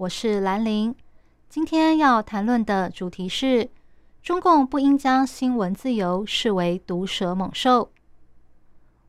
我是兰玲。今天要谈论的主题是：中共不应将新闻自由视为毒蛇猛兽。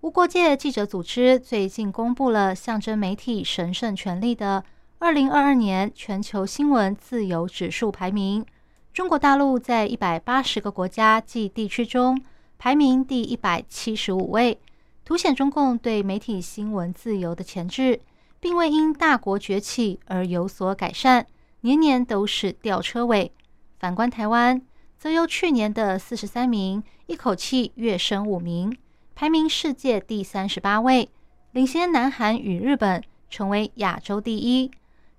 无国界记者组织最近公布了象征媒体神圣权利的二零二二年全球新闻自由指数排名，中国大陆在一百八十个国家及地区中排名第一百七十五位。凸显中共对媒体新闻自由的钳制，并未因大国崛起而有所改善，年年都是吊车尾。反观台湾，则由去年的四十三名一口气跃升五名，排名世界第三十八位，领先南韩与日本，成为亚洲第一。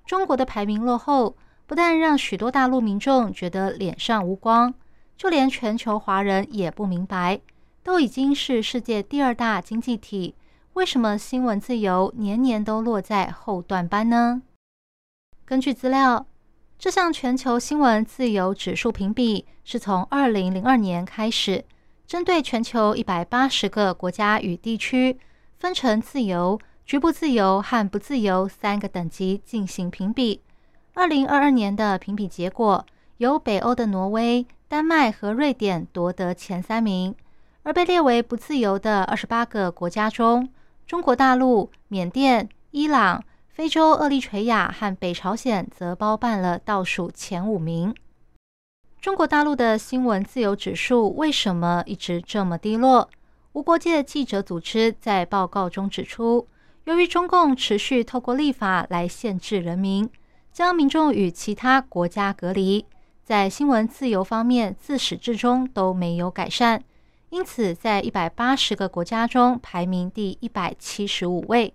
中国的排名落后，不但让许多大陆民众觉得脸上无光，就连全球华人也不明白。都已经是世界第二大经济体，为什么新闻自由年年都落在后段班呢？根据资料，这项全球新闻自由指数评比是从二零零二年开始，针对全球一百八十个国家与地区，分成自由、局部自由和不自由三个等级进行评比。二零二二年的评比结果，由北欧的挪威、丹麦和瑞典夺得前三名。而被列为不自由的二十八个国家中，中国大陆、缅甸、伊朗、非洲厄立垂亚和北朝鲜则包办了倒数前五名。中国大陆的新闻自由指数为什么一直这么低落？无国界记者组织在报告中指出，由于中共持续透过立法来限制人民，将民众与其他国家隔离，在新闻自由方面自始至终都没有改善。因此，在一百八十个国家中排名第一百七十五位。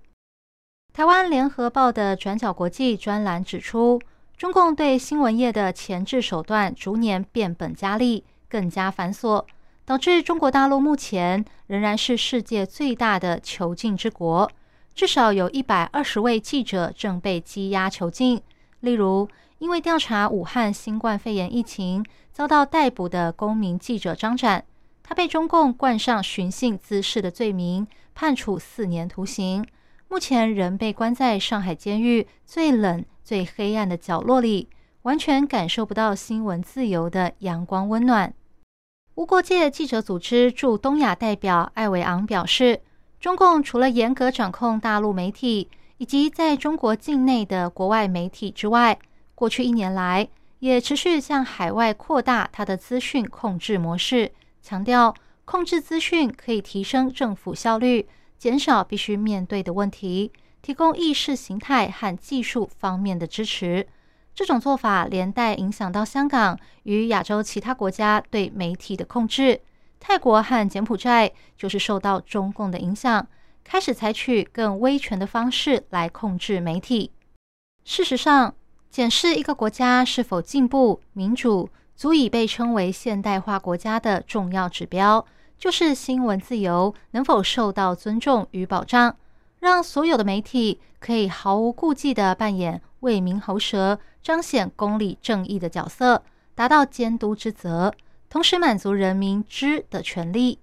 台湾联合报的转角国际专栏指出，中共对新闻业的钳制手段逐年变本加厉，更加繁琐，导致中国大陆目前仍然是世界最大的囚禁之国，至少有一百二十位记者正被羁押囚禁。例如，因为调查武汉新冠肺炎疫情遭到逮捕的公民记者张展。他被中共冠上寻衅滋事的罪名，判处四年徒刑，目前仍被关在上海监狱最冷、最黑暗的角落里，完全感受不到新闻自由的阳光温暖。无国界记者组织驻东亚代表艾维昂表示，中共除了严格掌控大陆媒体以及在中国境内的国外媒体之外，过去一年来也持续向海外扩大它的资讯控制模式。强调控制资讯可以提升政府效率，减少必须面对的问题，提供意识形态和技术方面的支持。这种做法连带影响到香港与亚洲其他国家对媒体的控制。泰国和柬埔寨就是受到中共的影响，开始采取更威权的方式来控制媒体。事实上，检视一个国家是否进步、民主。足以被称为现代化国家的重要指标，就是新闻自由能否受到尊重与保障，让所有的媒体可以毫无顾忌地扮演为民喉舌、彰显公理正义的角色，达到监督之责，同时满足人民知的权利。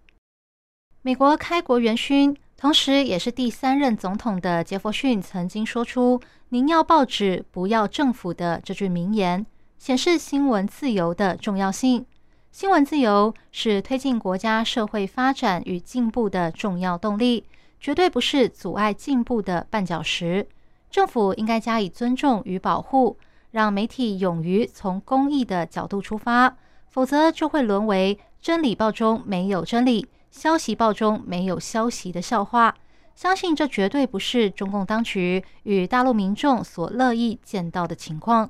美国开国元勋，同时也是第三任总统的杰弗逊曾经说出“您要报纸，不要政府”的这句名言。显示新闻自由的重要性。新闻自由是推进国家社会发展与进步的重要动力，绝对不是阻碍进步的绊脚石。政府应该加以尊重与保护，让媒体勇于从公益的角度出发，否则就会沦为真理报中没有真理、消息报中没有消息的笑话。相信这绝对不是中共当局与大陆民众所乐意见到的情况。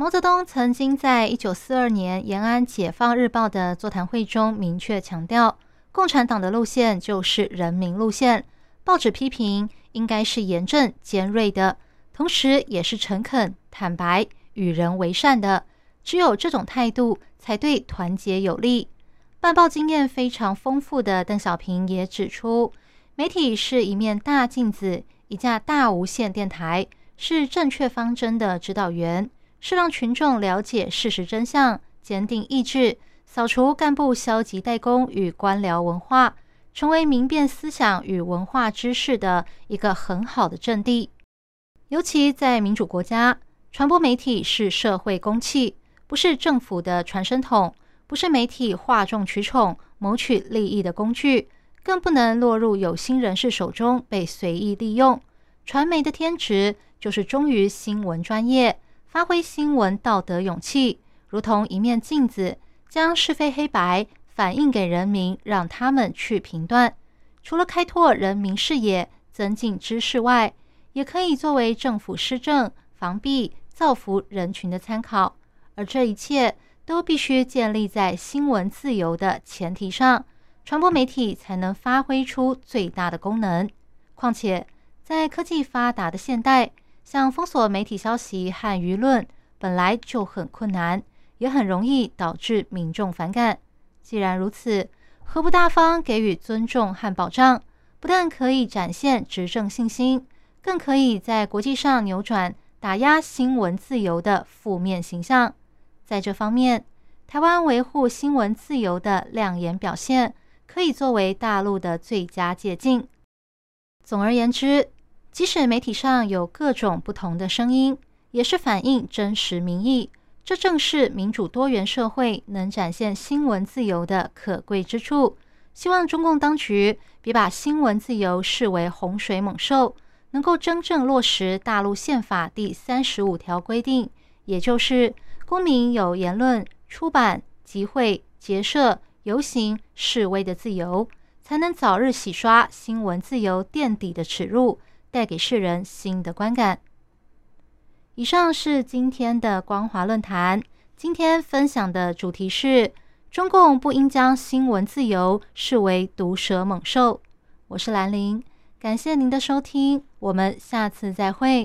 毛泽东曾经在一九四二年延安《解放日报》的座谈会中明确强调，共产党的路线就是人民路线。报纸批评应该是严正尖锐的，同时也是诚恳坦白、与人为善的。只有这种态度，才对团结有利。办报经验非常丰富的邓小平也指出，媒体是一面大镜子，一架大无线电台，是正确方针的指导员，是让群众了解事实真相、坚定意志、扫除干部消极怠工与官僚文化，成为明辨思想与文化知识的一个很好的阵地。尤其在民主国家，传播媒体是社会公器。不是政府的传声筒，不是媒体哗众取宠、谋取利益的工具，更不能落入有心人士手中被随意利用。传媒的天职就是忠于新闻专业，发挥新闻道德勇气，如同一面镜子，将是非黑白反映给人民，让他们去评断。除了开拓人民视野、增进知识外，也可以作为政府施政、防弊、造福人群的参考。而这一切都必须建立在新闻自由的前提上，传播媒体才能发挥出最大的功能。况且，在科技发达的现代，想封锁媒体消息和舆论本来就很困难，也很容易导致民众反感。既然如此，何不大方给予尊重和保障？不但可以展现执政信心，更可以在国际上扭转打压新闻自由的负面形象。在这方面，台湾维护新闻自由的亮眼表现，可以作为大陆的最佳借鉴。总而言之，即使媒体上有各种不同的声音，也是反映真实民意。这正是民主多元社会能展现新闻自由的可贵之处。希望中共当局别把新闻自由视为洪水猛兽，能够真正落实大陆宪法第三十五条规定，也就是。公民有言论、出版、集会、结社、游行、示威的自由，才能早日洗刷新闻自由垫底的耻辱，带给世人新的观感。以上是今天的光华论坛，今天分享的主题是：中共不应将新闻自由视为毒蛇猛兽。我是兰陵，感谢您的收听，我们下次再会。